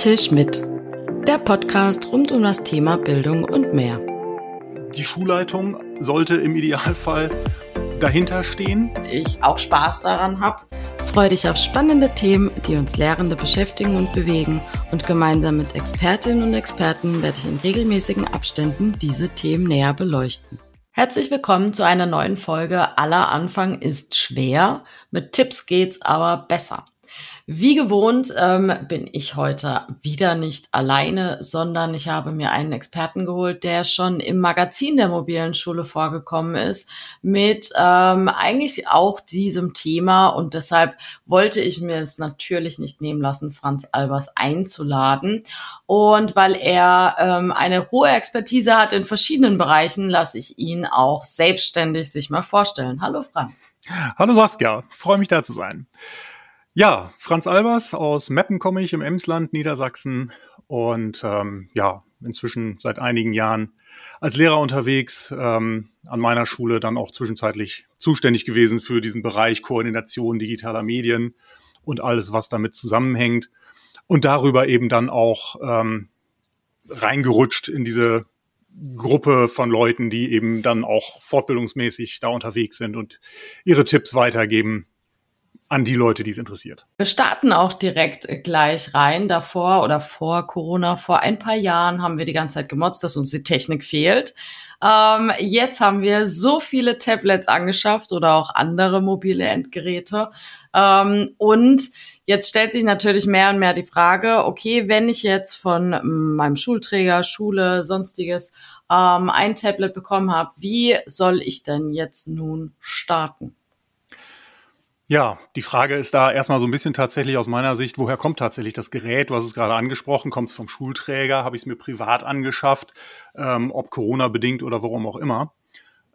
Tisch mit. Der Podcast rund um das Thema Bildung und mehr. Die Schulleitung sollte im Idealfall dahinter stehen. Ich auch Spaß daran habe. Freue dich auf spannende Themen, die uns Lehrende beschäftigen und bewegen. Und gemeinsam mit Expertinnen und Experten werde ich in regelmäßigen Abständen diese Themen näher beleuchten. Herzlich willkommen zu einer neuen Folge Aller Anfang ist schwer. Mit Tipps geht's aber besser. Wie gewohnt ähm, bin ich heute wieder nicht alleine, sondern ich habe mir einen Experten geholt, der schon im Magazin der mobilen Schule vorgekommen ist, mit ähm, eigentlich auch diesem Thema. Und deshalb wollte ich mir es natürlich nicht nehmen lassen, Franz Albers einzuladen. Und weil er ähm, eine hohe Expertise hat in verschiedenen Bereichen, lasse ich ihn auch selbstständig sich mal vorstellen. Hallo Franz. Hallo Saskia, freue mich da zu sein. Ja, Franz Albers aus Meppen komme ich im Emsland, Niedersachsen. Und ähm, ja, inzwischen seit einigen Jahren als Lehrer unterwegs, ähm, an meiner Schule dann auch zwischenzeitlich zuständig gewesen für diesen Bereich Koordination digitaler Medien und alles, was damit zusammenhängt. Und darüber eben dann auch ähm, reingerutscht in diese Gruppe von Leuten, die eben dann auch fortbildungsmäßig da unterwegs sind und ihre Tipps weitergeben, an die Leute, die es interessiert. Wir starten auch direkt gleich rein. Davor oder vor Corona, vor ein paar Jahren haben wir die ganze Zeit gemotzt, dass uns die Technik fehlt. Ähm, jetzt haben wir so viele Tablets angeschafft oder auch andere mobile Endgeräte. Ähm, und jetzt stellt sich natürlich mehr und mehr die Frage, okay, wenn ich jetzt von meinem Schulträger, Schule, sonstiges ähm, ein Tablet bekommen habe, wie soll ich denn jetzt nun starten? Ja, die Frage ist da erstmal so ein bisschen tatsächlich aus meiner Sicht, woher kommt tatsächlich das Gerät? Hast es gerade angesprochen, kommt es vom Schulträger, habe ich es mir privat angeschafft, ähm, ob Corona bedingt oder warum auch immer.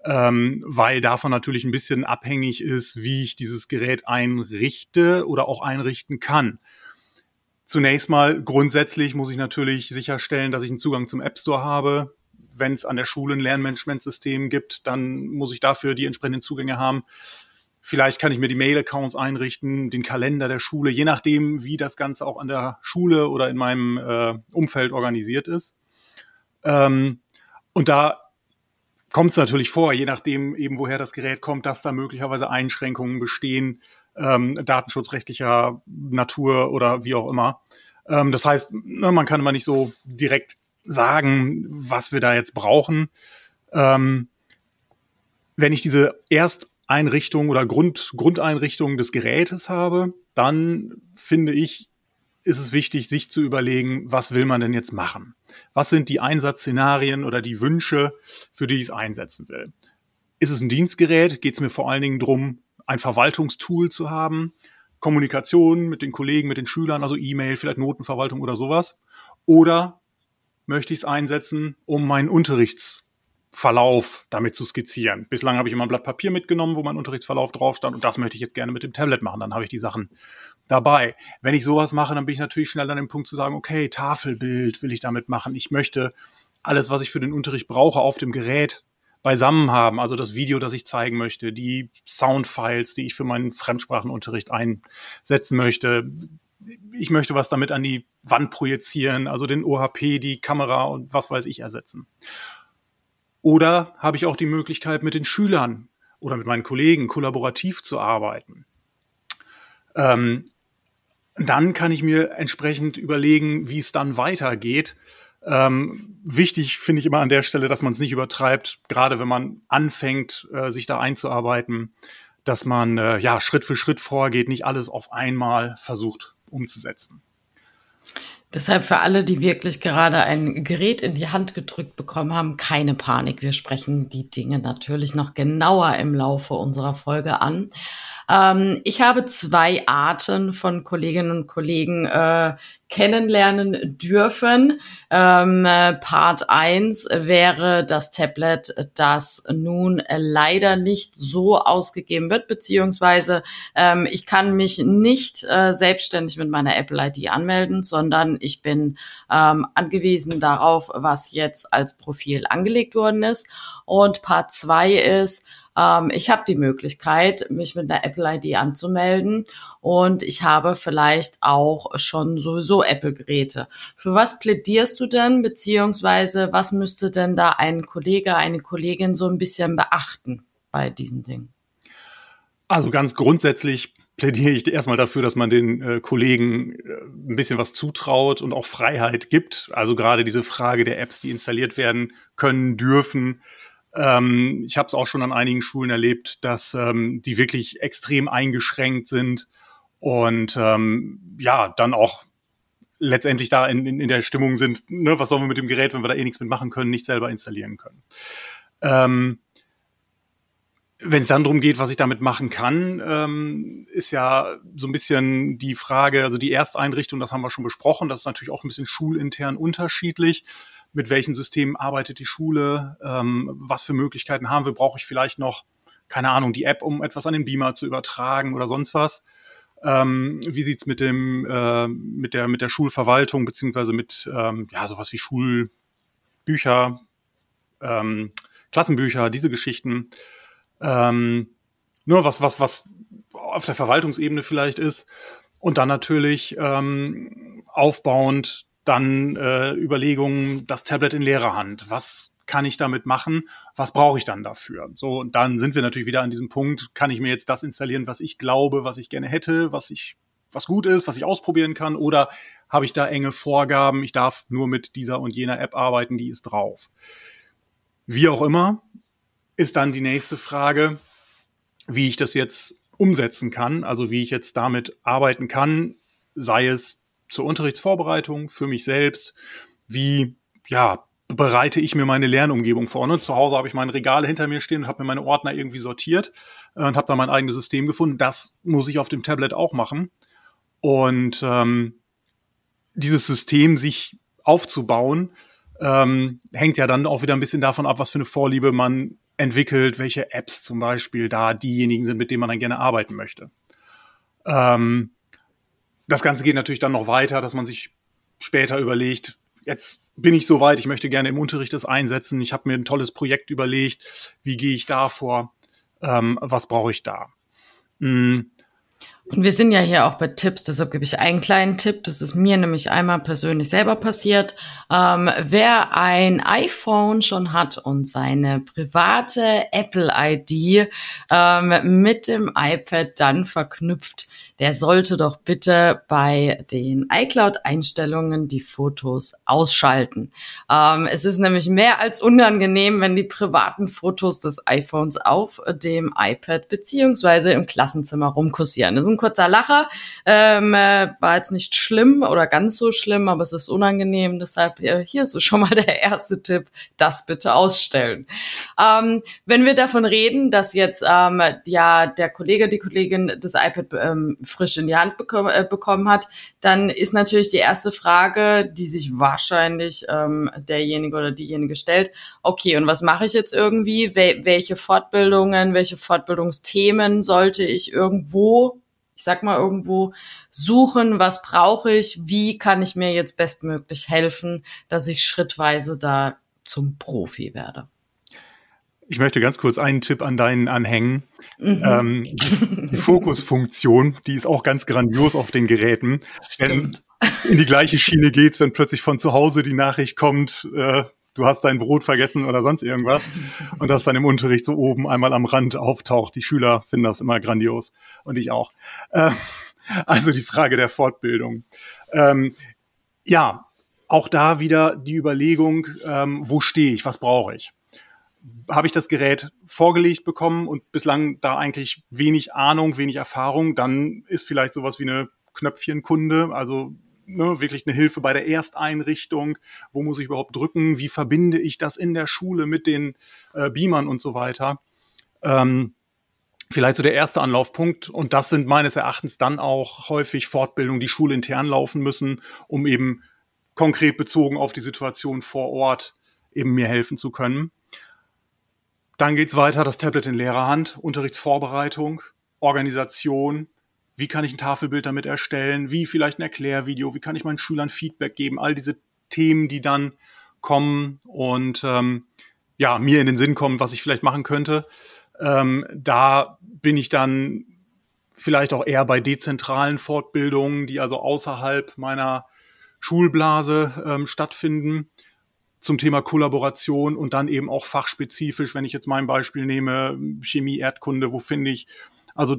Ähm, weil davon natürlich ein bisschen abhängig ist, wie ich dieses Gerät einrichte oder auch einrichten kann. Zunächst mal grundsätzlich muss ich natürlich sicherstellen, dass ich einen Zugang zum App Store habe. Wenn es an der Schule ein Lernmanagementsystem gibt, dann muss ich dafür die entsprechenden Zugänge haben. Vielleicht kann ich mir die Mail-Accounts einrichten, den Kalender der Schule, je nachdem, wie das Ganze auch an der Schule oder in meinem äh, Umfeld organisiert ist. Ähm, und da kommt es natürlich vor, je nachdem eben woher das Gerät kommt, dass da möglicherweise Einschränkungen bestehen, ähm, datenschutzrechtlicher Natur oder wie auch immer. Ähm, das heißt, ne, man kann immer nicht so direkt sagen, was wir da jetzt brauchen. Ähm, wenn ich diese erst Einrichtung oder Grund, Grundeinrichtung des Gerätes habe, dann finde ich, ist es wichtig, sich zu überlegen, was will man denn jetzt machen? Was sind die Einsatzszenarien oder die Wünsche, für die ich es einsetzen will? Ist es ein Dienstgerät? Geht es mir vor allen Dingen darum, ein Verwaltungstool zu haben? Kommunikation mit den Kollegen, mit den Schülern, also E-Mail, vielleicht Notenverwaltung oder sowas? Oder möchte ich es einsetzen, um meinen Unterrichts Verlauf damit zu skizzieren. Bislang habe ich immer ein Blatt Papier mitgenommen, wo mein Unterrichtsverlauf drauf stand und das möchte ich jetzt gerne mit dem Tablet machen. Dann habe ich die Sachen dabei. Wenn ich sowas mache, dann bin ich natürlich schnell an dem Punkt zu sagen, okay, Tafelbild will ich damit machen. Ich möchte alles, was ich für den Unterricht brauche, auf dem Gerät beisammen haben. Also das Video, das ich zeigen möchte, die Soundfiles, die ich für meinen Fremdsprachenunterricht einsetzen möchte. Ich möchte was damit an die Wand projizieren, also den OHP, die Kamera und was weiß ich ersetzen. Oder habe ich auch die Möglichkeit, mit den Schülern oder mit meinen Kollegen kollaborativ zu arbeiten? Ähm, dann kann ich mir entsprechend überlegen, wie es dann weitergeht. Ähm, wichtig finde ich immer an der Stelle, dass man es nicht übertreibt, gerade wenn man anfängt, äh, sich da einzuarbeiten, dass man äh, ja Schritt für Schritt vorgeht, nicht alles auf einmal versucht umzusetzen. Deshalb für alle, die wirklich gerade ein Gerät in die Hand gedrückt bekommen haben, keine Panik. Wir sprechen die Dinge natürlich noch genauer im Laufe unserer Folge an. Ähm, ich habe zwei Arten von Kolleginnen und Kollegen äh, kennenlernen dürfen. Ähm, Part 1 wäre das Tablet, das nun leider nicht so ausgegeben wird, beziehungsweise ähm, ich kann mich nicht äh, selbstständig mit meiner Apple-ID anmelden, sondern ich bin ähm, angewiesen darauf, was jetzt als Profil angelegt worden ist. Und Part 2 ist, ähm, ich habe die Möglichkeit, mich mit einer Apple-ID anzumelden und ich habe vielleicht auch schon sowieso Apple-Geräte. Für was plädierst du denn, beziehungsweise was müsste denn da ein Kollege, eine Kollegin so ein bisschen beachten bei diesen Dingen? Also ganz grundsätzlich plädiere ich erstmal dafür, dass man den äh, Kollegen äh, ein bisschen was zutraut und auch Freiheit gibt. Also gerade diese Frage der Apps, die installiert werden können, dürfen. Ähm, ich habe es auch schon an einigen Schulen erlebt, dass ähm, die wirklich extrem eingeschränkt sind und ähm, ja, dann auch letztendlich da in, in, in der Stimmung sind, ne, was sollen wir mit dem Gerät, wenn wir da eh nichts mitmachen können, nicht selber installieren können. Ähm, wenn es dann darum geht, was ich damit machen kann, ähm, ist ja so ein bisschen die Frage, also die Ersteinrichtung, das haben wir schon besprochen, das ist natürlich auch ein bisschen schulintern unterschiedlich. Mit welchen Systemen arbeitet die Schule? Ähm, was für Möglichkeiten haben wir? Brauche ich vielleicht noch, keine Ahnung, die App, um etwas an den Beamer zu übertragen oder sonst was? Ähm, wie sieht's mit äh, mit der, mit der Schulverwaltung beziehungsweise mit, ähm, ja, sowas wie Schulbücher, ähm, Klassenbücher, diese Geschichten ähm, nur was, was, was auf der Verwaltungsebene vielleicht ist. Und dann natürlich ähm, aufbauend dann äh, Überlegungen, das Tablet in leerer Hand. Was kann ich damit machen? Was brauche ich dann dafür? So, und dann sind wir natürlich wieder an diesem Punkt, kann ich mir jetzt das installieren, was ich glaube, was ich gerne hätte, was ich, was gut ist, was ich ausprobieren kann, oder habe ich da enge Vorgaben, ich darf nur mit dieser und jener App arbeiten, die ist drauf. Wie auch immer, ist dann die nächste Frage, wie ich das jetzt umsetzen kann, also wie ich jetzt damit arbeiten kann, sei es zur Unterrichtsvorbereitung für mich selbst, wie ja, bereite ich mir meine Lernumgebung vor. Ne? Zu Hause habe ich meine Regale hinter mir stehen und habe mir meine Ordner irgendwie sortiert äh, und habe da mein eigenes System gefunden. Das muss ich auf dem Tablet auch machen. Und ähm, dieses System sich aufzubauen, ähm, hängt ja dann auch wieder ein bisschen davon ab, was für eine Vorliebe man entwickelt, welche Apps zum Beispiel da diejenigen sind, mit denen man dann gerne arbeiten möchte. Ähm, das Ganze geht natürlich dann noch weiter, dass man sich später überlegt, jetzt bin ich so weit, ich möchte gerne im Unterricht das einsetzen, ich habe mir ein tolles Projekt überlegt, wie gehe ich da vor, ähm, was brauche ich da. Mhm. Und wir sind ja hier auch bei Tipps, deshalb gebe ich einen kleinen Tipp. Das ist mir nämlich einmal persönlich selber passiert. Ähm, wer ein iPhone schon hat und seine private Apple-ID ähm, mit dem iPad dann verknüpft, der sollte doch bitte bei den iCloud-Einstellungen die Fotos ausschalten. Ähm, es ist nämlich mehr als unangenehm, wenn die privaten Fotos des iPhones auf dem iPad beziehungsweise im Klassenzimmer rumkursieren. Das ist ein kurzer Lacher, ähm, äh, war jetzt nicht schlimm oder ganz so schlimm, aber es ist unangenehm. Deshalb äh, hier ist schon mal der erste Tipp, das bitte ausstellen. Ähm, wenn wir davon reden, dass jetzt ähm, ja der Kollege, die Kollegin das iPad ähm, frisch in die Hand bekommen, äh, bekommen hat, dann ist natürlich die erste Frage, die sich wahrscheinlich ähm, derjenige oder diejenige stellt, okay, und was mache ich jetzt irgendwie? Wel welche Fortbildungen, welche Fortbildungsthemen sollte ich irgendwo ich sag mal irgendwo suchen, was brauche ich, wie kann ich mir jetzt bestmöglich helfen, dass ich schrittweise da zum Profi werde. Ich möchte ganz kurz einen Tipp an deinen anhängen. Mhm. Ähm, die Fokusfunktion, die ist auch ganz grandios auf den Geräten. Stimmt. Denn in die gleiche Schiene geht's, wenn plötzlich von zu Hause die Nachricht kommt, äh, du hast dein Brot vergessen oder sonst irgendwas. Und das dann im Unterricht so oben einmal am Rand auftaucht. Die Schüler finden das immer grandios. Und ich auch. Äh, also die Frage der Fortbildung. Ähm, ja, auch da wieder die Überlegung, ähm, wo stehe ich, was brauche ich? Habe ich das Gerät vorgelegt bekommen und bislang da eigentlich wenig Ahnung, wenig Erfahrung, dann ist vielleicht sowas wie eine Knöpfchenkunde, also ne, wirklich eine Hilfe bei der Ersteinrichtung, wo muss ich überhaupt drücken, wie verbinde ich das in der Schule mit den äh, Beamern und so weiter. Ähm, vielleicht so der erste Anlaufpunkt. Und das sind meines Erachtens dann auch häufig Fortbildungen, die schulintern laufen müssen, um eben konkret bezogen auf die Situation vor Ort eben mir helfen zu können. Dann geht's weiter, das Tablet in leerer Hand, Unterrichtsvorbereitung, Organisation, wie kann ich ein Tafelbild damit erstellen, wie vielleicht ein Erklärvideo, wie kann ich meinen Schülern Feedback geben, all diese Themen, die dann kommen und ähm, ja, mir in den Sinn kommen, was ich vielleicht machen könnte. Ähm, da bin ich dann vielleicht auch eher bei dezentralen Fortbildungen, die also außerhalb meiner Schulblase ähm, stattfinden zum Thema Kollaboration und dann eben auch fachspezifisch, wenn ich jetzt mein Beispiel nehme, Chemie, Erdkunde, wo finde ich also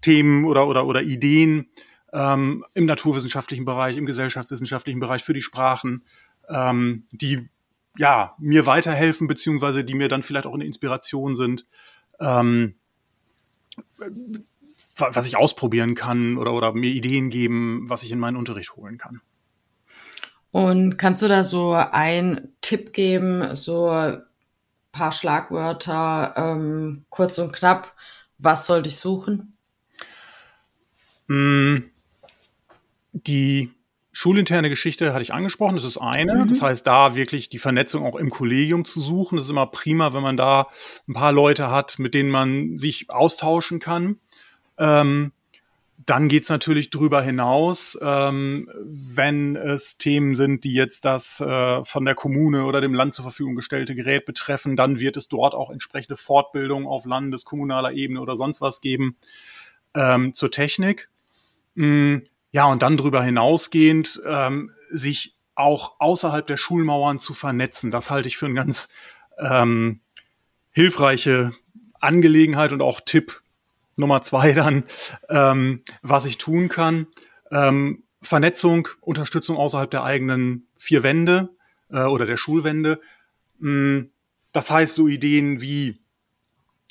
Themen oder, oder, oder Ideen ähm, im naturwissenschaftlichen Bereich, im gesellschaftswissenschaftlichen Bereich für die Sprachen, ähm, die ja mir weiterhelfen, beziehungsweise die mir dann vielleicht auch eine Inspiration sind, ähm, was ich ausprobieren kann oder, oder mir Ideen geben, was ich in meinen Unterricht holen kann. Und kannst du da so einen Tipp geben, so ein paar Schlagwörter, ähm, kurz und knapp, was sollte ich suchen? Mm, die schulinterne Geschichte hatte ich angesprochen, das ist eine. Mhm. Das heißt, da wirklich die Vernetzung auch im Kollegium zu suchen. Das ist immer prima, wenn man da ein paar Leute hat, mit denen man sich austauschen kann. Ähm, dann geht's natürlich drüber hinaus, ähm, wenn es Themen sind, die jetzt das äh, von der Kommune oder dem Land zur Verfügung gestellte Gerät betreffen, dann wird es dort auch entsprechende Fortbildung auf landes-, kommunaler Ebene oder sonst was geben ähm, zur Technik. Mm, ja, und dann drüber hinausgehend ähm, sich auch außerhalb der Schulmauern zu vernetzen. Das halte ich für eine ganz ähm, hilfreiche Angelegenheit und auch Tipp, Nummer zwei dann, ähm, was ich tun kann. Ähm, Vernetzung, Unterstützung außerhalb der eigenen vier Wände äh, oder der Schulwände. Mm, das heißt so Ideen wie,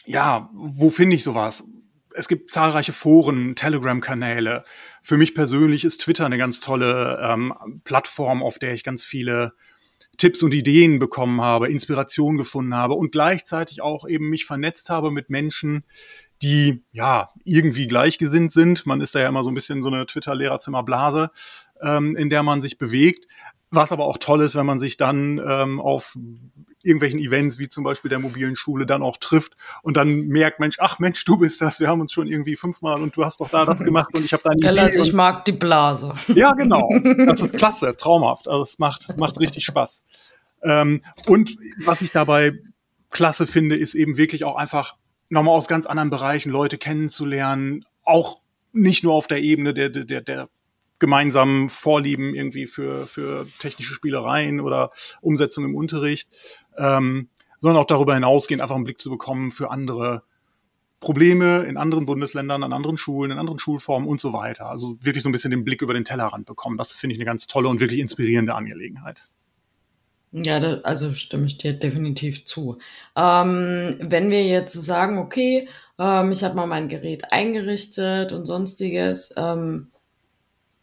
ja, wo finde ich sowas? Es gibt zahlreiche Foren, Telegram-Kanäle. Für mich persönlich ist Twitter eine ganz tolle ähm, Plattform, auf der ich ganz viele Tipps und Ideen bekommen habe, Inspiration gefunden habe und gleichzeitig auch eben mich vernetzt habe mit Menschen, die ja irgendwie gleichgesinnt sind. Man ist da ja immer so ein bisschen so eine Twitter-Lehrerzimmerblase, ähm, in der man sich bewegt. Was aber auch toll ist, wenn man sich dann ähm, auf irgendwelchen Events wie zum Beispiel der mobilen Schule dann auch trifft und dann merkt, Mensch, ach Mensch, du bist das, wir haben uns schon irgendwie fünfmal und du hast doch da das gemacht und ich habe deine Idee. Also ich mag die Blase. Ja, genau. Das ist klasse, traumhaft. Also es macht, macht richtig Spaß. Ähm, und was ich dabei klasse finde, ist eben wirklich auch einfach nochmal aus ganz anderen Bereichen Leute kennenzulernen, auch nicht nur auf der Ebene der, der, der gemeinsamen Vorlieben irgendwie für, für technische Spielereien oder Umsetzung im Unterricht, ähm, sondern auch darüber hinausgehend einfach einen Blick zu bekommen für andere Probleme in anderen Bundesländern, an anderen Schulen, in anderen Schulformen und so weiter. Also wirklich so ein bisschen den Blick über den Tellerrand bekommen. Das finde ich eine ganz tolle und wirklich inspirierende Angelegenheit. Ja, da, also stimme ich dir definitiv zu. Ähm, wenn wir jetzt so sagen, okay, ähm, ich habe mal mein Gerät eingerichtet und sonstiges, ähm,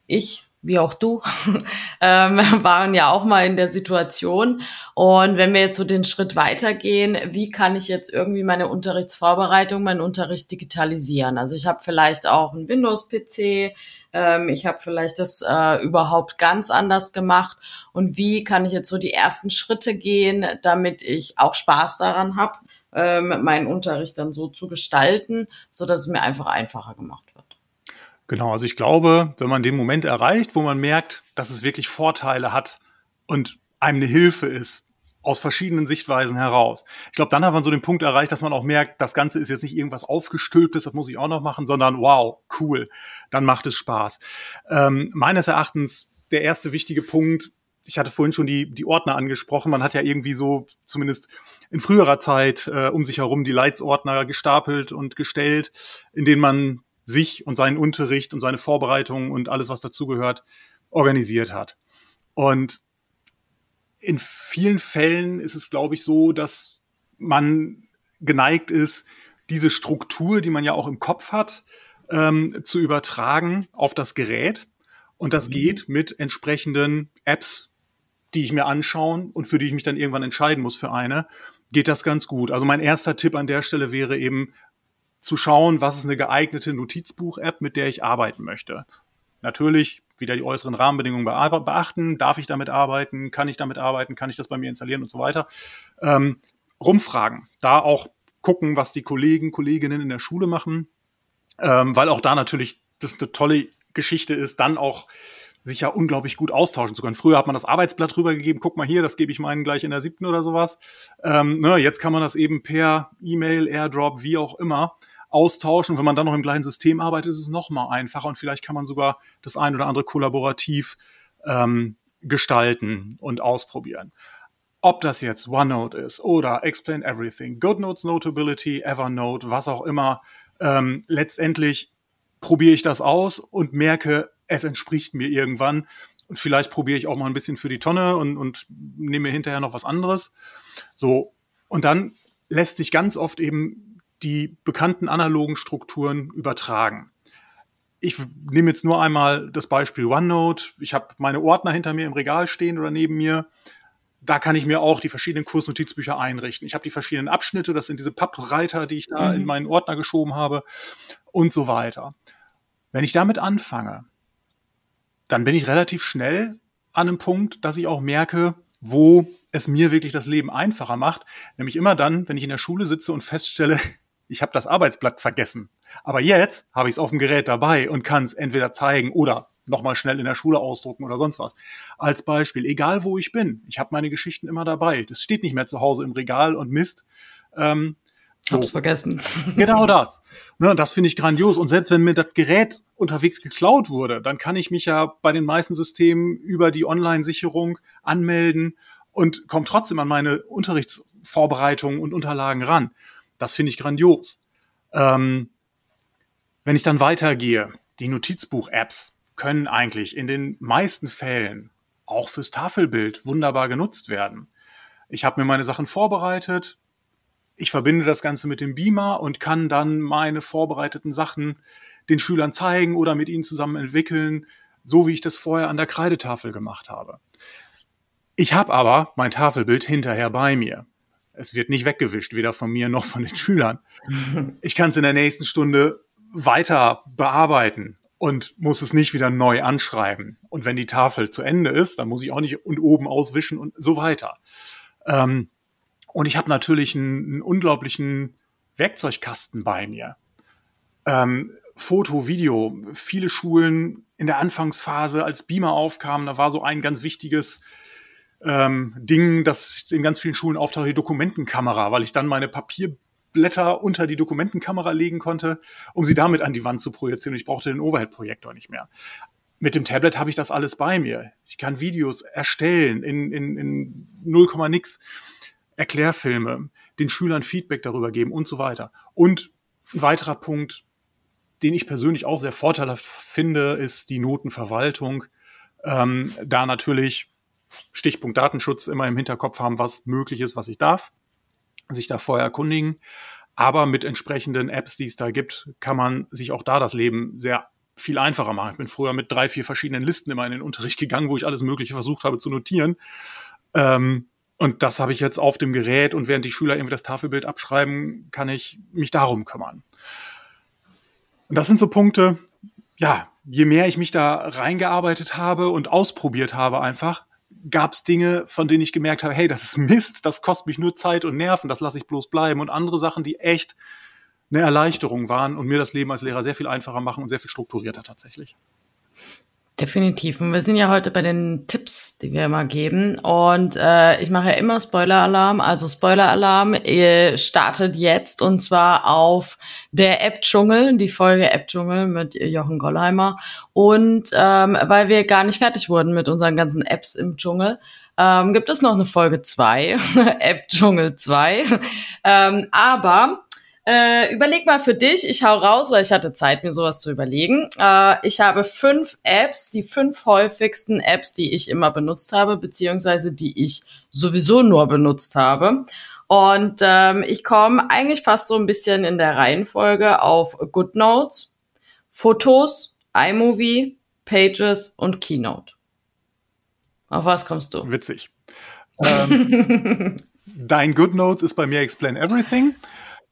ich wie auch du, ähm, waren ja auch mal in der Situation. Und wenn wir jetzt so den Schritt weitergehen, wie kann ich jetzt irgendwie meine Unterrichtsvorbereitung, meinen Unterricht digitalisieren? Also ich habe vielleicht auch einen Windows-PC, ähm, ich habe vielleicht das äh, überhaupt ganz anders gemacht. Und wie kann ich jetzt so die ersten Schritte gehen, damit ich auch Spaß daran habe, ähm, meinen Unterricht dann so zu gestalten, so dass es mir einfach einfacher gemacht wird? Genau, also ich glaube, wenn man den Moment erreicht, wo man merkt, dass es wirklich Vorteile hat und einem eine Hilfe ist, aus verschiedenen Sichtweisen heraus. Ich glaube, dann hat man so den Punkt erreicht, dass man auch merkt, das Ganze ist jetzt nicht irgendwas aufgestülptes, das muss ich auch noch machen, sondern wow, cool, dann macht es Spaß. Ähm, meines Erachtens der erste wichtige Punkt, ich hatte vorhin schon die, die Ordner angesprochen, man hat ja irgendwie so zumindest in früherer Zeit äh, um sich herum die Leitsordner gestapelt und gestellt, in denen man sich und seinen Unterricht und seine Vorbereitungen und alles, was dazugehört, organisiert hat. Und in vielen Fällen ist es, glaube ich, so, dass man geneigt ist, diese Struktur, die man ja auch im Kopf hat, ähm, zu übertragen auf das Gerät. Und das mhm. geht mit entsprechenden Apps, die ich mir anschauen und für die ich mich dann irgendwann entscheiden muss für eine, geht das ganz gut. Also mein erster Tipp an der Stelle wäre eben zu schauen, was ist eine geeignete Notizbuch-App, mit der ich arbeiten möchte. Natürlich wieder die äußeren Rahmenbedingungen beachten. Darf ich damit arbeiten? Kann ich damit arbeiten? Kann ich das bei mir installieren und so weiter? Ähm, rumfragen. Da auch gucken, was die Kollegen, Kolleginnen in der Schule machen, ähm, weil auch da natürlich das eine tolle Geschichte ist, dann auch sich ja unglaublich gut austauschen zu können. Früher hat man das Arbeitsblatt rübergegeben, guck mal hier, das gebe ich meinen gleich in der siebten oder sowas. Ähm, ne, jetzt kann man das eben per E-Mail, Airdrop, wie auch immer austauschen. Wenn man dann noch im gleichen System arbeitet, ist es noch mal einfacher und vielleicht kann man sogar das ein oder andere kollaborativ ähm, gestalten und ausprobieren. Ob das jetzt OneNote ist oder Explain Everything, GoodNotes Notability, Evernote, was auch immer, ähm, letztendlich probiere ich das aus und merke, es entspricht mir irgendwann. Und vielleicht probiere ich auch mal ein bisschen für die Tonne und, und nehme mir hinterher noch was anderes. So. Und dann lässt sich ganz oft eben die bekannten analogen Strukturen übertragen. Ich nehme jetzt nur einmal das Beispiel OneNote. Ich habe meine Ordner hinter mir im Regal stehen oder neben mir. Da kann ich mir auch die verschiedenen Kursnotizbücher einrichten. Ich habe die verschiedenen Abschnitte, das sind diese Pappreiter, die ich da mhm. in meinen Ordner geschoben habe und so weiter. Wenn ich damit anfange, dann bin ich relativ schnell an einem Punkt, dass ich auch merke, wo es mir wirklich das Leben einfacher macht. Nämlich immer dann, wenn ich in der Schule sitze und feststelle, ich habe das Arbeitsblatt vergessen. Aber jetzt habe ich es auf dem Gerät dabei und kann es entweder zeigen oder nochmal schnell in der Schule ausdrucken oder sonst was. Als Beispiel, egal wo ich bin, ich habe meine Geschichten immer dabei. Das steht nicht mehr zu Hause im Regal und Mist. Ähm, so. Hab's vergessen. Genau das. Ne, das finde ich grandios. Und selbst wenn mir das Gerät unterwegs geklaut wurde, dann kann ich mich ja bei den meisten Systemen über die Online-Sicherung anmelden und komme trotzdem an meine Unterrichtsvorbereitungen und Unterlagen ran. Das finde ich grandios. Ähm, wenn ich dann weitergehe, die Notizbuch-Apps können eigentlich in den meisten Fällen auch fürs Tafelbild wunderbar genutzt werden. Ich habe mir meine Sachen vorbereitet, ich verbinde das Ganze mit dem Beamer und kann dann meine vorbereiteten Sachen den Schülern zeigen oder mit ihnen zusammen entwickeln, so wie ich das vorher an der Kreidetafel gemacht habe. Ich habe aber mein Tafelbild hinterher bei mir. Es wird nicht weggewischt, weder von mir noch von den Schülern. Ich kann es in der nächsten Stunde weiter bearbeiten und muss es nicht wieder neu anschreiben. Und wenn die Tafel zu Ende ist, dann muss ich auch nicht und oben auswischen und so weiter. Ähm, und ich habe natürlich einen, einen, unglaublichen Werkzeugkasten bei mir. Ähm, Foto, Video. Viele Schulen in der Anfangsphase, als Beamer aufkamen, da war so ein ganz wichtiges ähm, Ding, das in ganz vielen Schulen auftaucht, die Dokumentenkamera, weil ich dann meine Papierblätter unter die Dokumentenkamera legen konnte, um sie damit an die Wand zu projizieren. Ich brauchte den Overhead-Projektor nicht mehr. Mit dem Tablet habe ich das alles bei mir. Ich kann Videos erstellen in, in, in 0, nix. Erklärfilme, den Schülern Feedback darüber geben und so weiter. Und ein weiterer Punkt, den ich persönlich auch sehr vorteilhaft finde, ist die Notenverwaltung. Ähm, da natürlich Stichpunkt Datenschutz immer im Hinterkopf haben, was möglich ist, was ich darf, sich da vorher erkundigen. Aber mit entsprechenden Apps, die es da gibt, kann man sich auch da das Leben sehr viel einfacher machen. Ich bin früher mit drei, vier verschiedenen Listen immer in den Unterricht gegangen, wo ich alles Mögliche versucht habe zu notieren. Ähm, und das habe ich jetzt auf dem Gerät und während die Schüler irgendwie das Tafelbild abschreiben, kann ich mich darum kümmern. Und das sind so Punkte, ja, je mehr ich mich da reingearbeitet habe und ausprobiert habe einfach, gab es Dinge, von denen ich gemerkt habe, hey, das ist Mist, das kostet mich nur Zeit und Nerven, das lasse ich bloß bleiben. Und andere Sachen, die echt eine Erleichterung waren und mir das Leben als Lehrer sehr viel einfacher machen und sehr viel strukturierter tatsächlich. Definitiv. Und wir sind ja heute bei den Tipps, die wir immer geben. Und äh, ich mache ja immer Spoiler-Alarm. Also Spoiler-Alarm startet jetzt und zwar auf der App-Dschungel, die Folge App-Dschungel mit Jochen Gollheimer. Und ähm, weil wir gar nicht fertig wurden mit unseren ganzen Apps im Dschungel, ähm, gibt es noch eine Folge 2, App-Dschungel 2. ähm, aber äh, überleg mal für dich, ich hau raus, weil ich hatte Zeit, mir sowas zu überlegen. Äh, ich habe fünf Apps, die fünf häufigsten Apps, die ich immer benutzt habe, beziehungsweise die ich sowieso nur benutzt habe. Und ähm, ich komme eigentlich fast so ein bisschen in der Reihenfolge auf GoodNotes, Fotos, iMovie, Pages und Keynote. Auf was kommst du? Witzig. ähm, dein GoodNotes ist bei mir Explain Everything.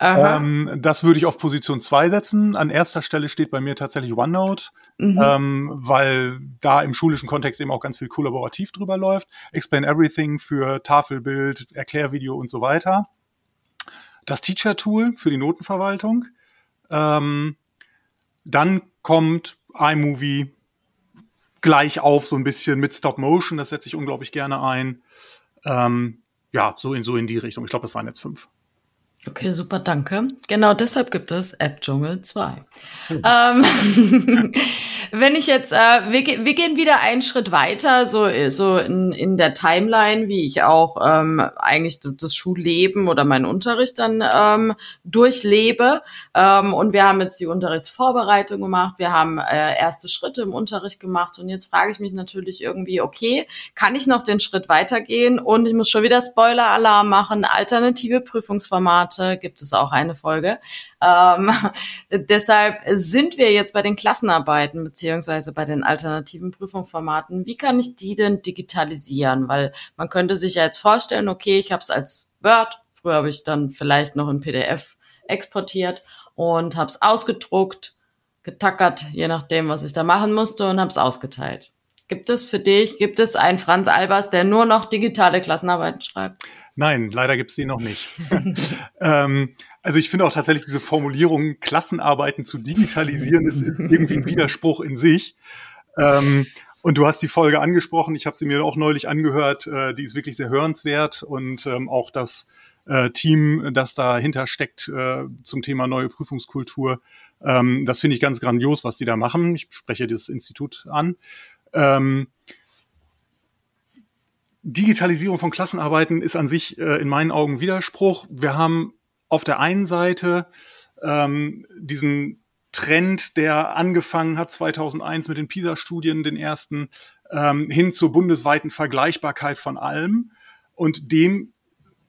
Ähm, das würde ich auf Position 2 setzen. An erster Stelle steht bei mir tatsächlich OneNote, mhm. ähm, weil da im schulischen Kontext eben auch ganz viel kollaborativ drüber läuft. Explain Everything für Tafelbild, Erklärvideo und so weiter. Das Teacher-Tool für die Notenverwaltung. Ähm, dann kommt iMovie, gleich auf so ein bisschen mit Stop Motion, das setze ich unglaublich gerne ein. Ähm, ja, so in, so in die Richtung. Ich glaube, das waren jetzt fünf. Okay, super, danke. Genau deshalb gibt es App Dschungel 2. Mhm. Ähm, wenn ich jetzt, äh, wir, wir, gehen wieder einen Schritt weiter, so, so in, in der Timeline, wie ich auch ähm, eigentlich das Schulleben oder meinen Unterricht dann ähm, durchlebe. Ähm, und wir haben jetzt die Unterrichtsvorbereitung gemacht, wir haben äh, erste Schritte im Unterricht gemacht und jetzt frage ich mich natürlich irgendwie, okay, kann ich noch den Schritt weitergehen? Und ich muss schon wieder Spoiler-Alarm machen, alternative Prüfungsformate, gibt es auch eine Folge. Ähm, deshalb sind wir jetzt bei den Klassenarbeiten beziehungsweise bei den alternativen Prüfungsformaten. Wie kann ich die denn digitalisieren? Weil man könnte sich ja jetzt vorstellen, okay, ich habe es als Word, früher habe ich dann vielleicht noch in PDF exportiert und habe es ausgedruckt, getackert, je nachdem, was ich da machen musste und habe es ausgeteilt. Gibt es für dich, gibt es einen Franz Albers, der nur noch digitale Klassenarbeiten schreibt? Nein, leider gibt es die noch nicht. ähm, also ich finde auch tatsächlich diese Formulierung, Klassenarbeiten zu digitalisieren, ist, ist irgendwie ein Widerspruch in sich. Ähm, und du hast die Folge angesprochen, ich habe sie mir auch neulich angehört, äh, die ist wirklich sehr hörenswert und ähm, auch das äh, Team, das dahinter steckt äh, zum Thema neue Prüfungskultur, ähm, das finde ich ganz grandios, was die da machen. Ich spreche das Institut an. Digitalisierung von Klassenarbeiten ist an sich äh, in meinen Augen Widerspruch. Wir haben auf der einen Seite ähm, diesen Trend, der angefangen hat 2001 mit den PISA-Studien, den ersten, ähm, hin zur bundesweiten Vergleichbarkeit von allem. Und dem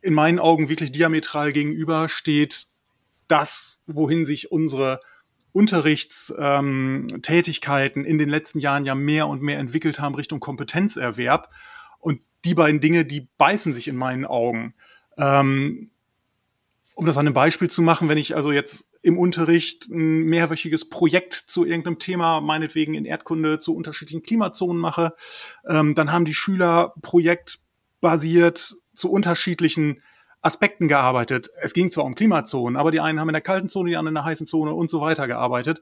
in meinen Augen wirklich diametral gegenüber steht das, wohin sich unsere Unterrichtstätigkeiten ähm, in den letzten Jahren ja mehr und mehr entwickelt haben Richtung Kompetenzerwerb. Die beiden Dinge, die beißen sich in meinen Augen. Ähm, um das an einem Beispiel zu machen, wenn ich also jetzt im Unterricht ein mehrwöchiges Projekt zu irgendeinem Thema, meinetwegen in Erdkunde zu unterschiedlichen Klimazonen mache, ähm, dann haben die Schüler projektbasiert zu unterschiedlichen Aspekten gearbeitet. Es ging zwar um Klimazonen, aber die einen haben in der kalten Zone, die anderen in der heißen Zone und so weiter gearbeitet,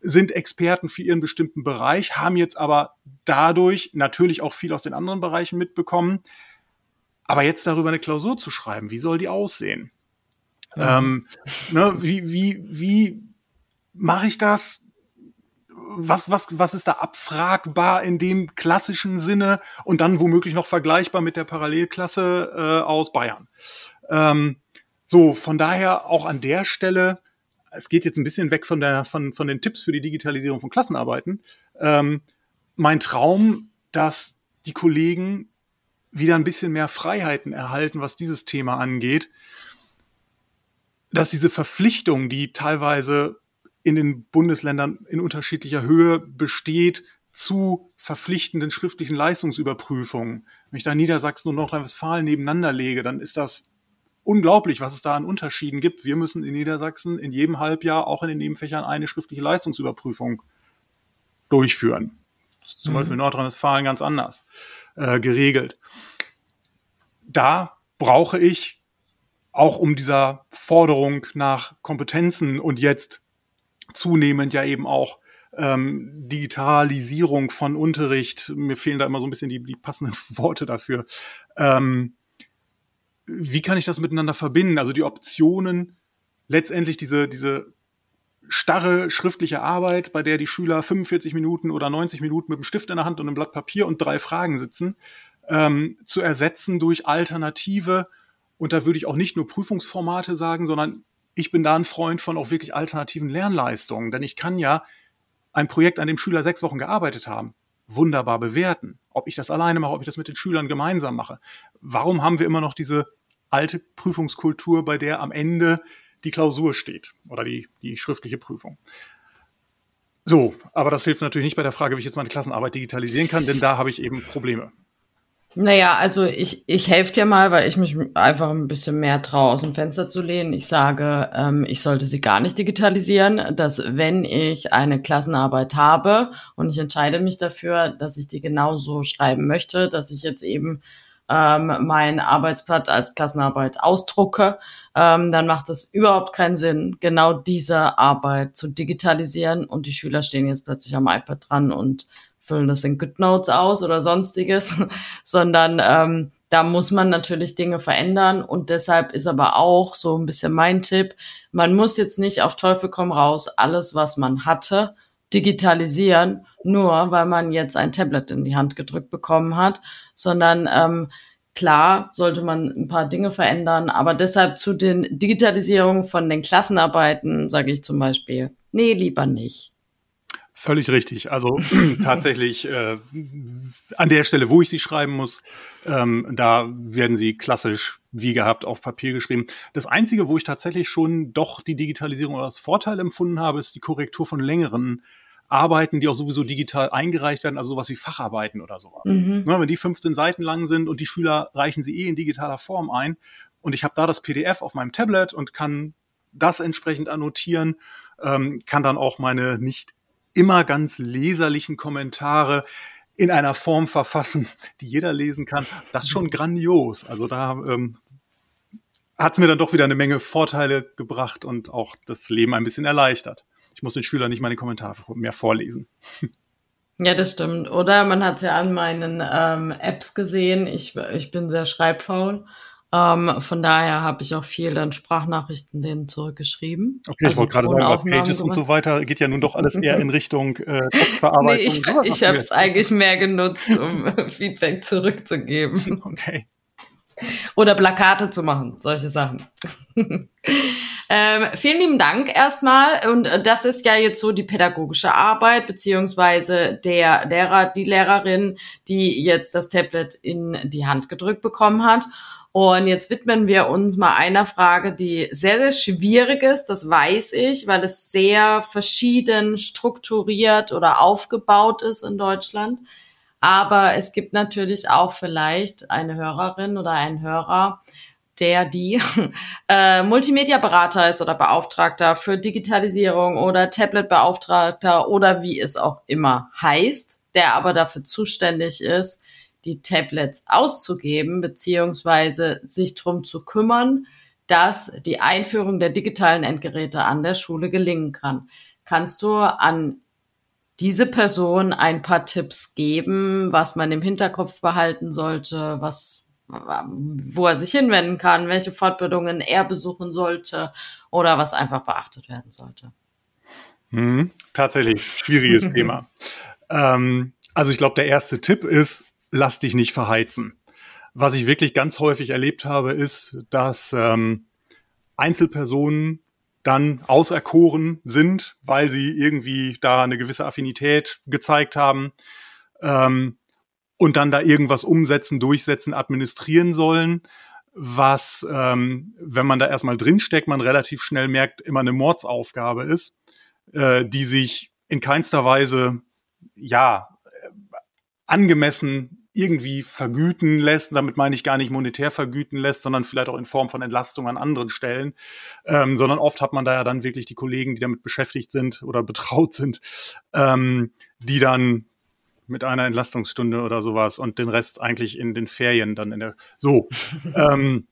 sind Experten für ihren bestimmten Bereich, haben jetzt aber dadurch natürlich auch viel aus den anderen Bereichen mitbekommen. Aber jetzt darüber eine Klausur zu schreiben, wie soll die aussehen? Ja. Ähm, ne, wie, wie, wie mache ich das? Was, was, was ist da abfragbar in dem klassischen Sinne und dann womöglich noch vergleichbar mit der Parallelklasse äh, aus Bayern? Ähm, so, von daher auch an der Stelle, es geht jetzt ein bisschen weg von, der, von, von den Tipps für die Digitalisierung von Klassenarbeiten. Ähm, mein Traum, dass die Kollegen wieder ein bisschen mehr Freiheiten erhalten, was dieses Thema angeht dass diese Verpflichtung, die teilweise in den Bundesländern in unterschiedlicher Höhe besteht, zu verpflichtenden schriftlichen Leistungsüberprüfungen. Wenn ich da Niedersachsen und Nordrhein-Westfalen nebeneinander lege, dann ist das unglaublich, was es da an Unterschieden gibt. Wir müssen in Niedersachsen in jedem Halbjahr auch in den Nebenfächern eine schriftliche Leistungsüberprüfung durchführen. Das ist zum mhm. Beispiel in Nordrhein-Westfalen ganz anders äh, geregelt. Da brauche ich auch um dieser Forderung nach Kompetenzen und jetzt zunehmend ja eben auch ähm, Digitalisierung von Unterricht, mir fehlen da immer so ein bisschen die, die passenden Worte dafür. Ähm, wie kann ich das miteinander verbinden? Also die Optionen, letztendlich diese, diese starre schriftliche Arbeit, bei der die Schüler 45 Minuten oder 90 Minuten mit einem Stift in der Hand und einem Blatt Papier und drei Fragen sitzen, ähm, zu ersetzen durch alternative und da würde ich auch nicht nur Prüfungsformate sagen, sondern ich bin da ein Freund von auch wirklich alternativen Lernleistungen. Denn ich kann ja ein Projekt, an dem Schüler sechs Wochen gearbeitet haben, wunderbar bewerten. Ob ich das alleine mache, ob ich das mit den Schülern gemeinsam mache. Warum haben wir immer noch diese alte Prüfungskultur, bei der am Ende die Klausur steht oder die, die schriftliche Prüfung? So, aber das hilft natürlich nicht bei der Frage, wie ich jetzt meine Klassenarbeit digitalisieren kann, denn da habe ich eben Probleme. Naja, also ich, ich helfe dir mal, weil ich mich einfach ein bisschen mehr traue, aus dem Fenster zu lehnen. Ich sage, ähm, ich sollte sie gar nicht digitalisieren, dass wenn ich eine Klassenarbeit habe und ich entscheide mich dafür, dass ich die genauso schreiben möchte, dass ich jetzt eben ähm, mein Arbeitsblatt als Klassenarbeit ausdrucke, ähm, dann macht es überhaupt keinen Sinn, genau diese Arbeit zu digitalisieren. Und die Schüler stehen jetzt plötzlich am iPad dran und füllen das in GoodNotes aus oder sonstiges, sondern ähm, da muss man natürlich Dinge verändern. Und deshalb ist aber auch so ein bisschen mein Tipp, man muss jetzt nicht auf Teufel komm raus alles, was man hatte, digitalisieren, nur weil man jetzt ein Tablet in die Hand gedrückt bekommen hat, sondern ähm, klar sollte man ein paar Dinge verändern, aber deshalb zu den Digitalisierungen von den Klassenarbeiten sage ich zum Beispiel, nee, lieber nicht. Völlig richtig. Also tatsächlich äh, an der Stelle, wo ich sie schreiben muss, ähm, da werden sie klassisch wie gehabt auf Papier geschrieben. Das Einzige, wo ich tatsächlich schon doch die Digitalisierung als Vorteil empfunden habe, ist die Korrektur von längeren Arbeiten, die auch sowieso digital eingereicht werden, also sowas wie Facharbeiten oder sowas. Mhm. Ja, wenn die 15 Seiten lang sind und die Schüler reichen sie eh in digitaler Form ein und ich habe da das PDF auf meinem Tablet und kann das entsprechend annotieren, ähm, kann dann auch meine nicht immer ganz leserlichen Kommentare in einer Form verfassen, die jeder lesen kann. Das ist schon grandios. Also da ähm, hat es mir dann doch wieder eine Menge Vorteile gebracht und auch das Leben ein bisschen erleichtert. Ich muss den Schülern nicht meine Kommentare mehr vorlesen. Ja, das stimmt. Oder man hat es ja an meinen ähm, Apps gesehen. Ich, ich bin sehr schreibfaul. Ähm, von daher habe ich auch viel dann Sprachnachrichten denen zurückgeschrieben. Okay, also ich wollte gerade sagen, bei Pages und so weiter geht ja nun doch alles eher in Richtung äh, Textverarbeitung. nee, ich, so, ich habe es eigentlich mehr genutzt, um Feedback zurückzugeben. Okay. Oder Plakate zu machen, solche Sachen. ähm, vielen lieben Dank erstmal. Und das ist ja jetzt so die pädagogische Arbeit, beziehungsweise der Lehrer, die Lehrerin, die jetzt das Tablet in die Hand gedrückt bekommen hat. Und jetzt widmen wir uns mal einer Frage, die sehr, sehr schwierig ist, das weiß ich, weil es sehr verschieden strukturiert oder aufgebaut ist in Deutschland. Aber es gibt natürlich auch vielleicht eine Hörerin oder einen Hörer, der die äh, Multimedia-Berater ist oder Beauftragter für Digitalisierung oder Tablet-Beauftragter oder wie es auch immer heißt, der aber dafür zuständig ist, die Tablets auszugeben, beziehungsweise sich drum zu kümmern, dass die Einführung der digitalen Endgeräte an der Schule gelingen kann. Kannst du an diese Person ein paar Tipps geben, was man im Hinterkopf behalten sollte, was, wo er sich hinwenden kann, welche Fortbildungen er besuchen sollte oder was einfach beachtet werden sollte? Hm, tatsächlich schwieriges Thema. Ähm, also ich glaube, der erste Tipp ist, lass dich nicht verheizen. Was ich wirklich ganz häufig erlebt habe, ist, dass ähm, Einzelpersonen dann auserkoren sind, weil sie irgendwie da eine gewisse Affinität gezeigt haben ähm, und dann da irgendwas umsetzen, durchsetzen, administrieren sollen, was, ähm, wenn man da erstmal drinsteckt, man relativ schnell merkt, immer eine Mordsaufgabe ist, äh, die sich in keinster Weise ja angemessen irgendwie vergüten lässt. Damit meine ich gar nicht monetär vergüten lässt, sondern vielleicht auch in Form von Entlastung an anderen Stellen. Ähm, sondern oft hat man da ja dann wirklich die Kollegen, die damit beschäftigt sind oder betraut sind, ähm, die dann mit einer Entlastungsstunde oder sowas und den Rest eigentlich in den Ferien dann in der so. ähm,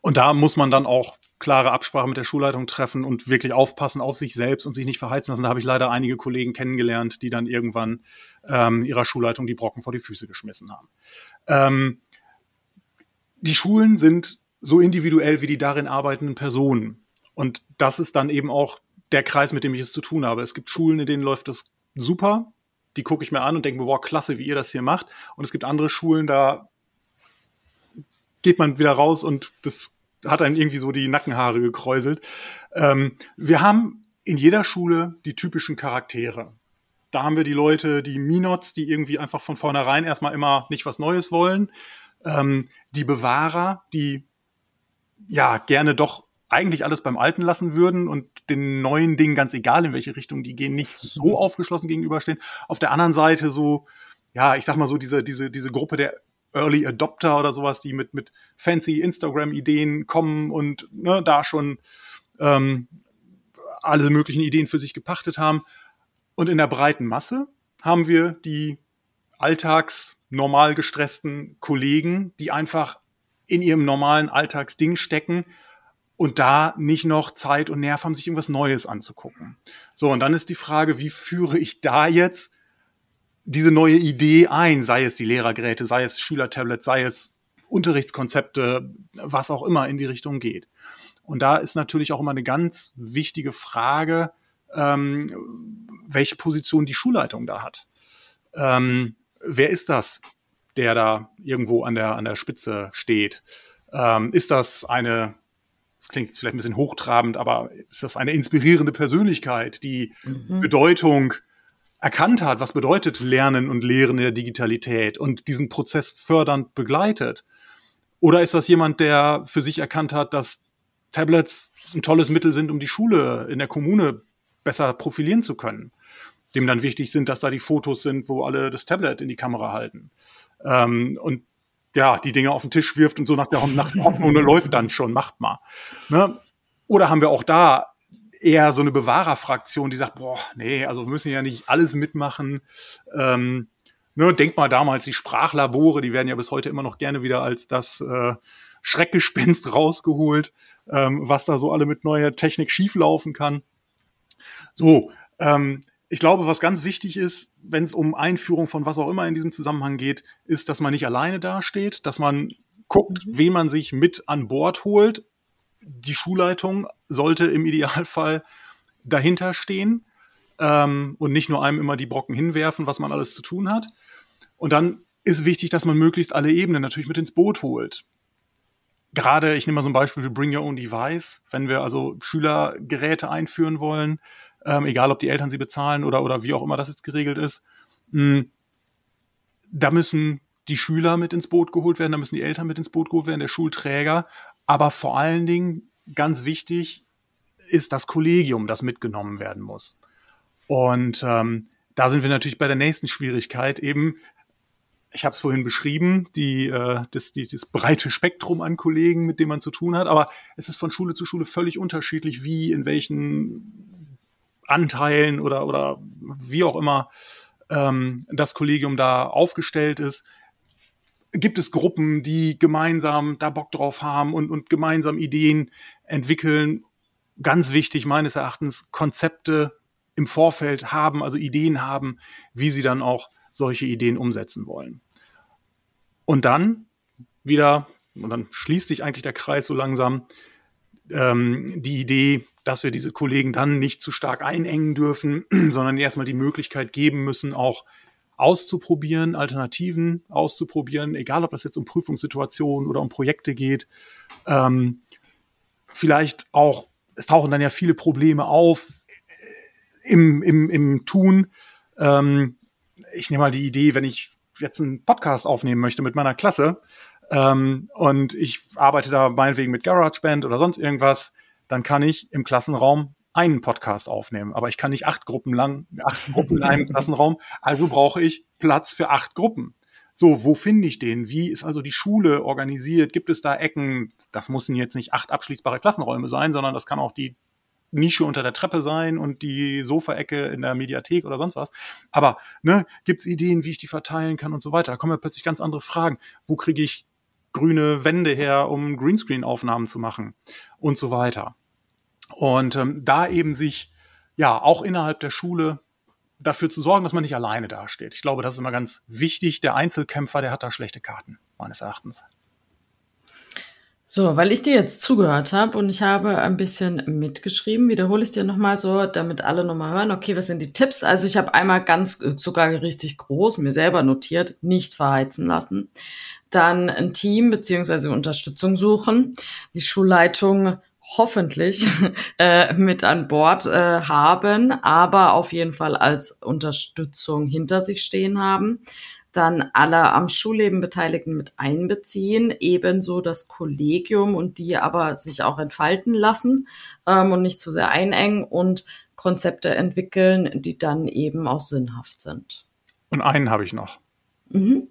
und da muss man dann auch klare Absprache mit der Schulleitung treffen und wirklich aufpassen auf sich selbst und sich nicht verheizen lassen. Da habe ich leider einige Kollegen kennengelernt, die dann irgendwann ähm, ihrer Schulleitung die Brocken vor die Füße geschmissen haben. Ähm, die Schulen sind so individuell wie die darin arbeitenden Personen. Und das ist dann eben auch der Kreis, mit dem ich es zu tun habe. Es gibt Schulen, in denen läuft das super. Die gucke ich mir an und denke mir, boah, klasse, wie ihr das hier macht. Und es gibt andere Schulen, da geht man wieder raus und das hat einem irgendwie so die Nackenhaare gekräuselt. Ähm, wir haben in jeder Schule die typischen Charaktere. Da haben wir die Leute, die Minots, die irgendwie einfach von vornherein erstmal immer nicht was Neues wollen. Ähm, die Bewahrer, die ja gerne doch eigentlich alles beim Alten lassen würden und den neuen Dingen, ganz egal in welche Richtung die gehen, nicht so aufgeschlossen gegenüberstehen. Auf der anderen Seite so, ja, ich sag mal so, diese, diese, diese Gruppe der Early Adopter oder sowas, die mit, mit fancy Instagram-Ideen kommen und ne, da schon ähm, alle möglichen Ideen für sich gepachtet haben. Und in der breiten Masse haben wir die alltags normal gestressten Kollegen, die einfach in ihrem normalen Alltagsding stecken und da nicht noch Zeit und Nerv haben, sich irgendwas Neues anzugucken. So, und dann ist die Frage, wie führe ich da jetzt diese neue Idee ein, sei es die Lehrergeräte, sei es Schülertablets, sei es Unterrichtskonzepte, was auch immer in die Richtung geht. Und da ist natürlich auch immer eine ganz wichtige Frage, ähm, welche Position die Schulleitung da hat. Ähm, wer ist das, der da irgendwo an der, an der Spitze steht? Ähm, ist das eine, das klingt jetzt vielleicht ein bisschen hochtrabend, aber ist das eine inspirierende Persönlichkeit, die mhm. Bedeutung erkannt hat, was bedeutet Lernen und Lehren in der Digitalität und diesen Prozess fördernd begleitet? Oder ist das jemand, der für sich erkannt hat, dass Tablets ein tolles Mittel sind, um die Schule in der Kommune besser profilieren zu können? Dem dann wichtig sind, dass da die Fotos sind, wo alle das Tablet in die Kamera halten. Ähm, und ja, die Dinge auf den Tisch wirft und so nach der, Hoffnung, läuft dann schon, macht mal. Ne? Oder haben wir auch da eher so eine Bewahrerfraktion, die sagt, boah, nee, also wir müssen ja nicht alles mitmachen. Ähm, ne, denk mal damals, die Sprachlabore, die werden ja bis heute immer noch gerne wieder als das äh, Schreckgespenst rausgeholt, ähm, was da so alle mit neuer Technik schieflaufen kann. So, ähm, ich glaube, was ganz wichtig ist, wenn es um Einführung von was auch immer in diesem Zusammenhang geht, ist, dass man nicht alleine dasteht, dass man guckt, mhm. wen man sich mit an Bord holt. Die Schulleitung sollte im Idealfall dahinter stehen ähm, und nicht nur einem immer die Brocken hinwerfen, was man alles zu tun hat. Und dann ist wichtig, dass man möglichst alle Ebenen natürlich mit ins Boot holt. Gerade, ich nehme mal so ein Beispiel wie Bring Your Own Device, wenn wir also Schülergeräte einführen wollen, ähm, egal ob die Eltern sie bezahlen oder, oder wie auch immer das jetzt geregelt ist. Mh, hm, da müssen die Schüler mit ins Boot geholt werden, da müssen die Eltern mit ins Boot geholt werden, der Schulträger. Aber vor allen Dingen, ganz wichtig, ist das Kollegium, das mitgenommen werden muss. Und ähm, da sind wir natürlich bei der nächsten Schwierigkeit eben. Ich habe es vorhin beschrieben, die, äh, das, die, das breite Spektrum an Kollegen, mit dem man zu tun hat. Aber es ist von Schule zu Schule völlig unterschiedlich, wie, in welchen Anteilen oder, oder wie auch immer ähm, das Kollegium da aufgestellt ist. Gibt es Gruppen, die gemeinsam da Bock drauf haben und, und gemeinsam Ideen entwickeln? Ganz wichtig meines Erachtens, Konzepte im Vorfeld haben, also Ideen haben, wie sie dann auch solche Ideen umsetzen wollen. Und dann wieder, und dann schließt sich eigentlich der Kreis so langsam, ähm, die Idee, dass wir diese Kollegen dann nicht zu stark einengen dürfen, sondern erstmal die Möglichkeit geben müssen, auch auszuprobieren, Alternativen auszuprobieren, egal ob das jetzt um Prüfungssituationen oder um Projekte geht. Ähm, vielleicht auch, es tauchen dann ja viele Probleme auf im, im, im Tun. Ähm, ich nehme mal die Idee, wenn ich jetzt einen Podcast aufnehmen möchte mit meiner Klasse ähm, und ich arbeite da meinetwegen mit GarageBand oder sonst irgendwas, dann kann ich im Klassenraum einen Podcast aufnehmen. Aber ich kann nicht acht Gruppen lang, acht Gruppen in einem Klassenraum. Also brauche ich Platz für acht Gruppen. So, wo finde ich den? Wie ist also die Schule organisiert? Gibt es da Ecken? Das müssen jetzt nicht acht abschließbare Klassenräume sein, sondern das kann auch die Nische unter der Treppe sein und die Sofaecke in der Mediathek oder sonst was. Aber ne, gibt es Ideen, wie ich die verteilen kann und so weiter? Da kommen ja plötzlich ganz andere Fragen. Wo kriege ich grüne Wände her, um Greenscreen-Aufnahmen zu machen und so weiter. Und ähm, da eben sich ja auch innerhalb der Schule dafür zu sorgen, dass man nicht alleine dasteht. Ich glaube, das ist immer ganz wichtig. Der Einzelkämpfer, der hat da schlechte Karten, meines Erachtens. So, weil ich dir jetzt zugehört habe und ich habe ein bisschen mitgeschrieben, wiederhole ich dir nochmal so, damit alle nochmal hören, okay, was sind die Tipps? Also ich habe einmal ganz, sogar richtig groß mir selber notiert, nicht verheizen lassen dann ein Team beziehungsweise Unterstützung suchen, die Schulleitung hoffentlich äh, mit an Bord äh, haben, aber auf jeden Fall als Unterstützung hinter sich stehen haben. Dann alle am Schulleben Beteiligten mit einbeziehen, ebenso das Kollegium und die aber sich auch entfalten lassen ähm, und nicht zu sehr einengen und Konzepte entwickeln, die dann eben auch sinnhaft sind. Und einen habe ich noch. Mhm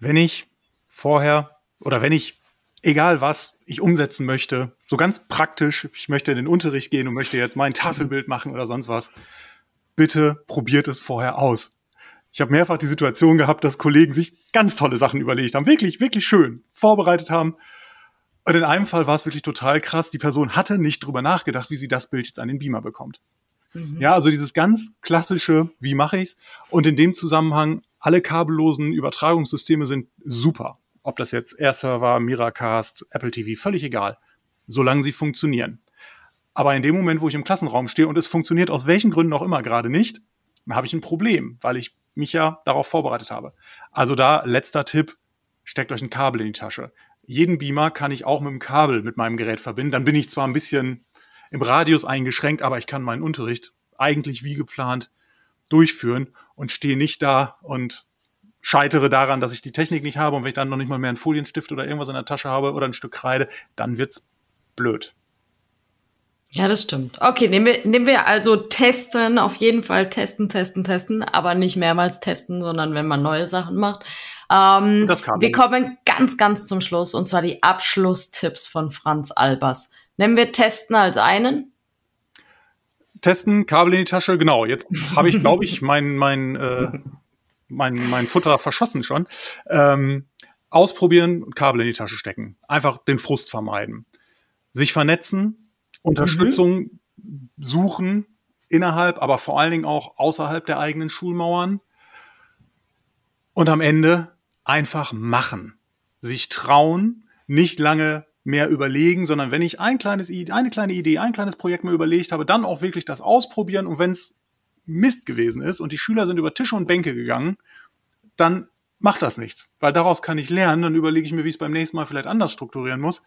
wenn ich vorher oder wenn ich, egal was, ich umsetzen möchte, so ganz praktisch, ich möchte in den Unterricht gehen und möchte jetzt mein Tafelbild machen oder sonst was, bitte probiert es vorher aus. Ich habe mehrfach die Situation gehabt, dass Kollegen sich ganz tolle Sachen überlegt haben, wirklich, wirklich schön vorbereitet haben. Und in einem Fall war es wirklich total krass. Die Person hatte nicht drüber nachgedacht, wie sie das Bild jetzt an den Beamer bekommt. Mhm. Ja, also dieses ganz klassische, wie mache ich's? Und in dem Zusammenhang, alle kabellosen Übertragungssysteme sind super. Ob das jetzt Air-Server, Miracast, Apple TV, völlig egal. Solange sie funktionieren. Aber in dem Moment, wo ich im Klassenraum stehe und es funktioniert aus welchen Gründen auch immer gerade nicht, dann habe ich ein Problem, weil ich mich ja darauf vorbereitet habe. Also da letzter Tipp, steckt euch ein Kabel in die Tasche. Jeden Beamer kann ich auch mit dem Kabel mit meinem Gerät verbinden. Dann bin ich zwar ein bisschen im Radius eingeschränkt, aber ich kann meinen Unterricht eigentlich wie geplant durchführen und stehe nicht da und scheitere daran, dass ich die Technik nicht habe und wenn ich dann noch nicht mal mehr einen Folienstift oder irgendwas in der Tasche habe oder ein Stück Kreide, dann wird's blöd. Ja, das stimmt. Okay, nehmen wir, nehmen wir also testen, auf jeden Fall testen, testen, testen, aber nicht mehrmals testen, sondern wenn man neue Sachen macht. Ähm, das kann wir kommen ganz, ganz zum Schluss und zwar die Abschlusstipps von Franz Albers. Nehmen wir testen als einen? Testen, Kabel in die Tasche, genau. Jetzt habe ich, glaube ich, mein, mein, äh, mein, mein Futter verschossen schon. Ähm, ausprobieren und Kabel in die Tasche stecken. Einfach den Frust vermeiden. Sich vernetzen, Unterstützung mhm. suchen innerhalb, aber vor allen Dingen auch außerhalb der eigenen Schulmauern. Und am Ende einfach machen. Sich trauen, nicht lange mehr überlegen, sondern wenn ich ein kleines, eine kleine Idee, ein kleines Projekt mir überlegt habe, dann auch wirklich das ausprobieren und wenn es Mist gewesen ist und die Schüler sind über Tische und Bänke gegangen, dann macht das nichts, weil daraus kann ich lernen, dann überlege ich mir, wie ich es beim nächsten Mal vielleicht anders strukturieren muss.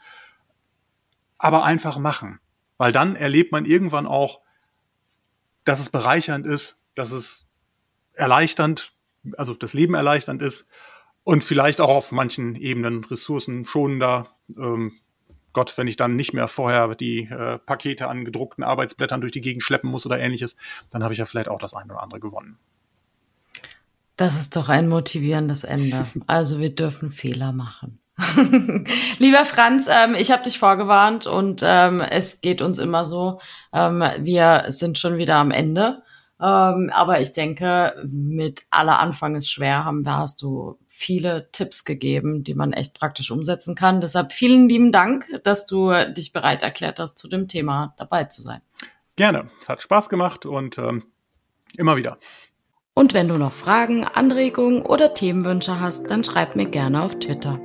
Aber einfach machen. Weil dann erlebt man irgendwann auch, dass es bereichernd ist, dass es erleichternd, also das Leben erleichternd ist und vielleicht auch auf manchen Ebenen ressourcenschonender. Ähm, Gott, wenn ich dann nicht mehr vorher die äh, Pakete an gedruckten Arbeitsblättern durch die Gegend schleppen muss oder ähnliches, dann habe ich ja vielleicht auch das eine oder andere gewonnen. Das ist doch ein motivierendes Ende. Also wir dürfen Fehler machen. Lieber Franz, ähm, ich habe dich vorgewarnt und ähm, es geht uns immer so. Ähm, wir sind schon wieder am Ende. Ähm, aber ich denke, mit aller Anfang ist schwer, haben wir, hast du viele Tipps gegeben, die man echt praktisch umsetzen kann. Deshalb vielen lieben Dank, dass du dich bereit erklärt hast, zu dem Thema dabei zu sein. Gerne. Es hat Spaß gemacht und ähm, immer wieder. Und wenn du noch Fragen, Anregungen oder Themenwünsche hast, dann schreib mir gerne auf Twitter.